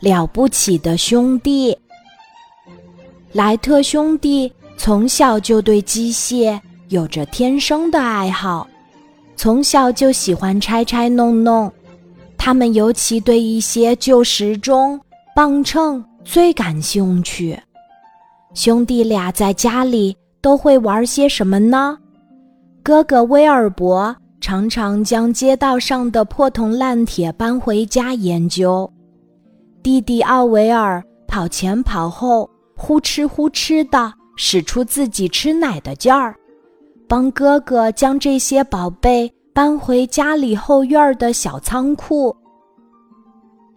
了不起的兄弟。莱特兄弟从小就对机械有着天生的爱好，从小就喜欢拆拆弄弄。他们尤其对一些旧时钟、磅秤最感兴趣。兄弟俩在家里都会玩些什么呢？哥哥威尔伯。常常将街道上的破铜烂铁搬回家研究，弟弟奥维尔跑前跑后，呼哧呼哧的使出自己吃奶的劲儿，帮哥哥将这些宝贝搬回家里后院的小仓库。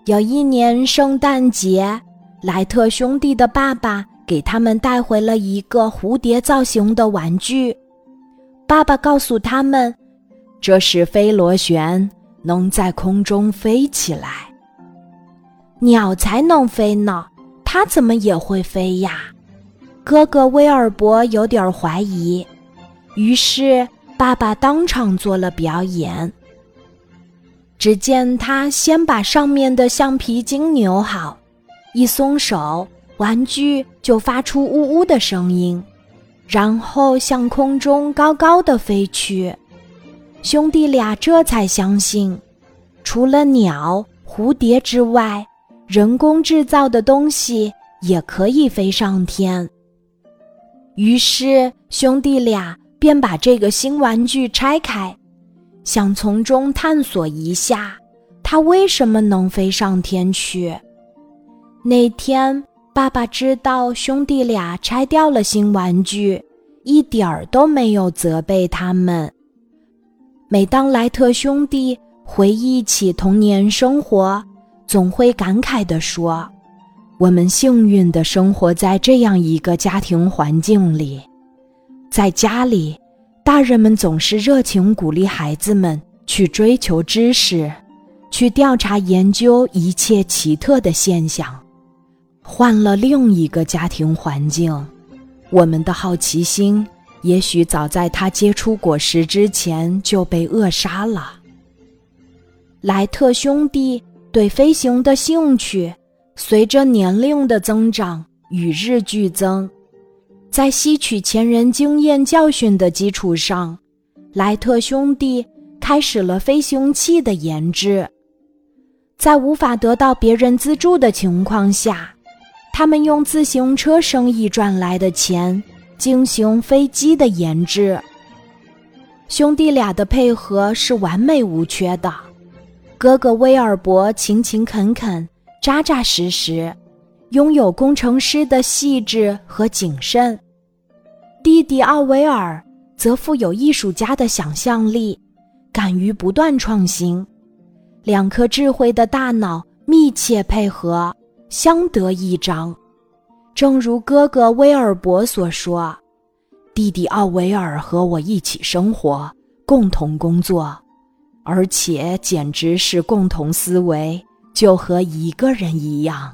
有一年圣诞节，莱特兄弟的爸爸给他们带回了一个蝴蝶造型的玩具，爸爸告诉他们。这是飞螺旋，能在空中飞起来。鸟才能飞呢，它怎么也会飞呀？哥哥威尔伯有点怀疑，于是爸爸当场做了表演。只见他先把上面的橡皮筋扭好，一松手，玩具就发出呜呜的声音，然后向空中高高的飞去。兄弟俩这才相信，除了鸟、蝴蝶之外，人工制造的东西也可以飞上天。于是，兄弟俩便把这个新玩具拆开，想从中探索一下，它为什么能飞上天去。那天，爸爸知道兄弟俩拆掉了新玩具，一点儿都没有责备他们。每当莱特兄弟回忆起童年生活，总会感慨地说：“我们幸运地生活在这样一个家庭环境里，在家里，大人们总是热情鼓励孩子们去追求知识，去调查研究一切奇特的现象。换了另一个家庭环境，我们的好奇心。”也许早在他结出果实之前就被扼杀了。莱特兄弟对飞行的兴趣随着年龄的增长与日俱增，在吸取前人经验教训的基础上，莱特兄弟开始了飞行器的研制。在无法得到别人资助的情况下，他们用自行车生意赚来的钱。进行飞机的研制，兄弟俩的配合是完美无缺的。哥哥威尔伯勤勤恳恳、扎扎实实，拥有工程师的细致和谨慎；弟弟奥维尔则富有艺术家的想象力，敢于不断创新。两颗智慧的大脑密切配合，相得益彰。正如哥哥威尔伯所说：“弟弟奥维尔和我一起生活，共同工作，而且简直是共同思维，就和一个人一样。”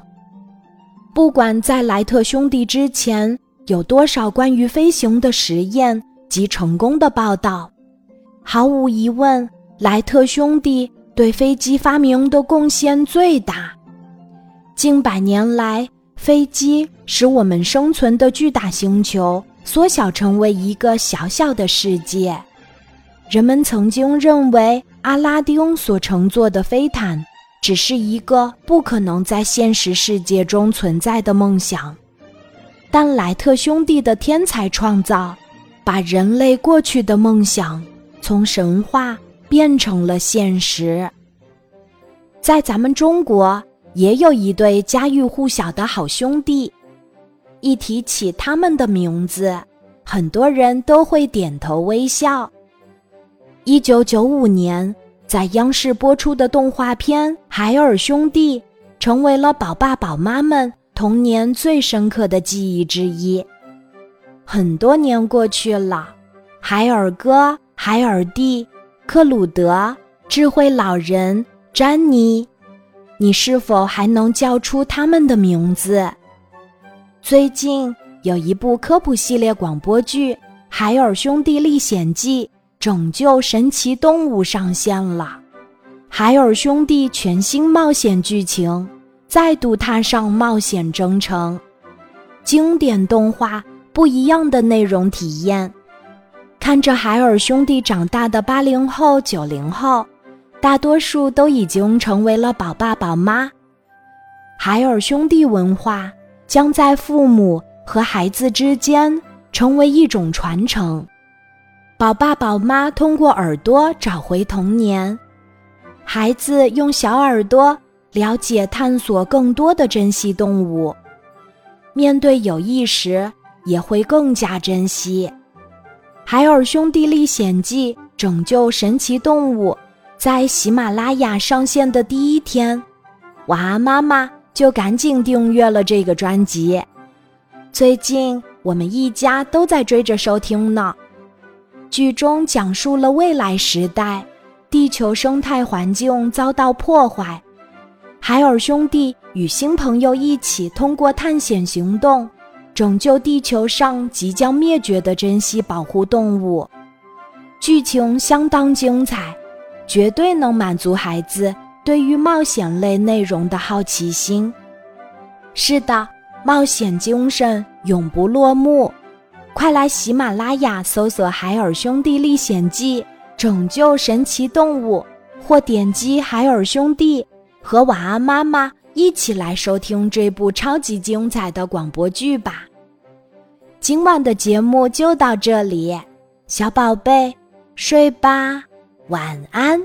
不管在莱特兄弟之前有多少关于飞行的实验及成功的报道，毫无疑问，莱特兄弟对飞机发明的贡献最大。近百年来，飞机使我们生存的巨大星球缩小成为一个小小的世界。人们曾经认为阿拉丁所乘坐的飞毯只是一个不可能在现实世界中存在的梦想，但莱特兄弟的天才创造，把人类过去的梦想从神话变成了现实。在咱们中国。也有一对家喻户晓的好兄弟，一提起他们的名字，很多人都会点头微笑。一九九五年在央视播出的动画片《海尔兄弟》，成为了宝爸宝妈们童年最深刻的记忆之一。很多年过去了，海尔哥、海尔弟、克鲁德、智慧老人、詹妮。你是否还能叫出他们的名字？最近有一部科普系列广播剧《海尔兄弟历险记：拯救神奇动物》上线了。海尔兄弟全新冒险剧情，再度踏上冒险征程。经典动画，不一样的内容体验。看着海尔兄弟长大的八零后、九零后，大多数都已经成为了宝爸宝妈。海尔兄弟文化将在父母和孩子之间成为一种传承。宝爸宝妈通过耳朵找回童年，孩子用小耳朵了解、探索更多的珍稀动物。面对友谊时，也会更加珍惜。《海尔兄弟历险记：拯救神奇动物》在喜马拉雅上线的第一天，晚安妈妈就赶紧订阅了这个专辑。最近我们一家都在追着收听呢。剧中讲述了未来时代，地球生态环境遭到破坏。海尔兄弟与新朋友一起通过探险行动，拯救地球上即将灭绝的珍稀保护动物。剧情相当精彩，绝对能满足孩子对于冒险类内容的好奇心。是的，冒险精神永不落幕。快来喜马拉雅搜索《海尔兄弟历险记：拯救神奇动物》，或点击海尔兄弟。和晚安妈妈一起来收听这部超级精彩的广播剧吧。今晚的节目就到这里，小宝贝，睡吧，晚安。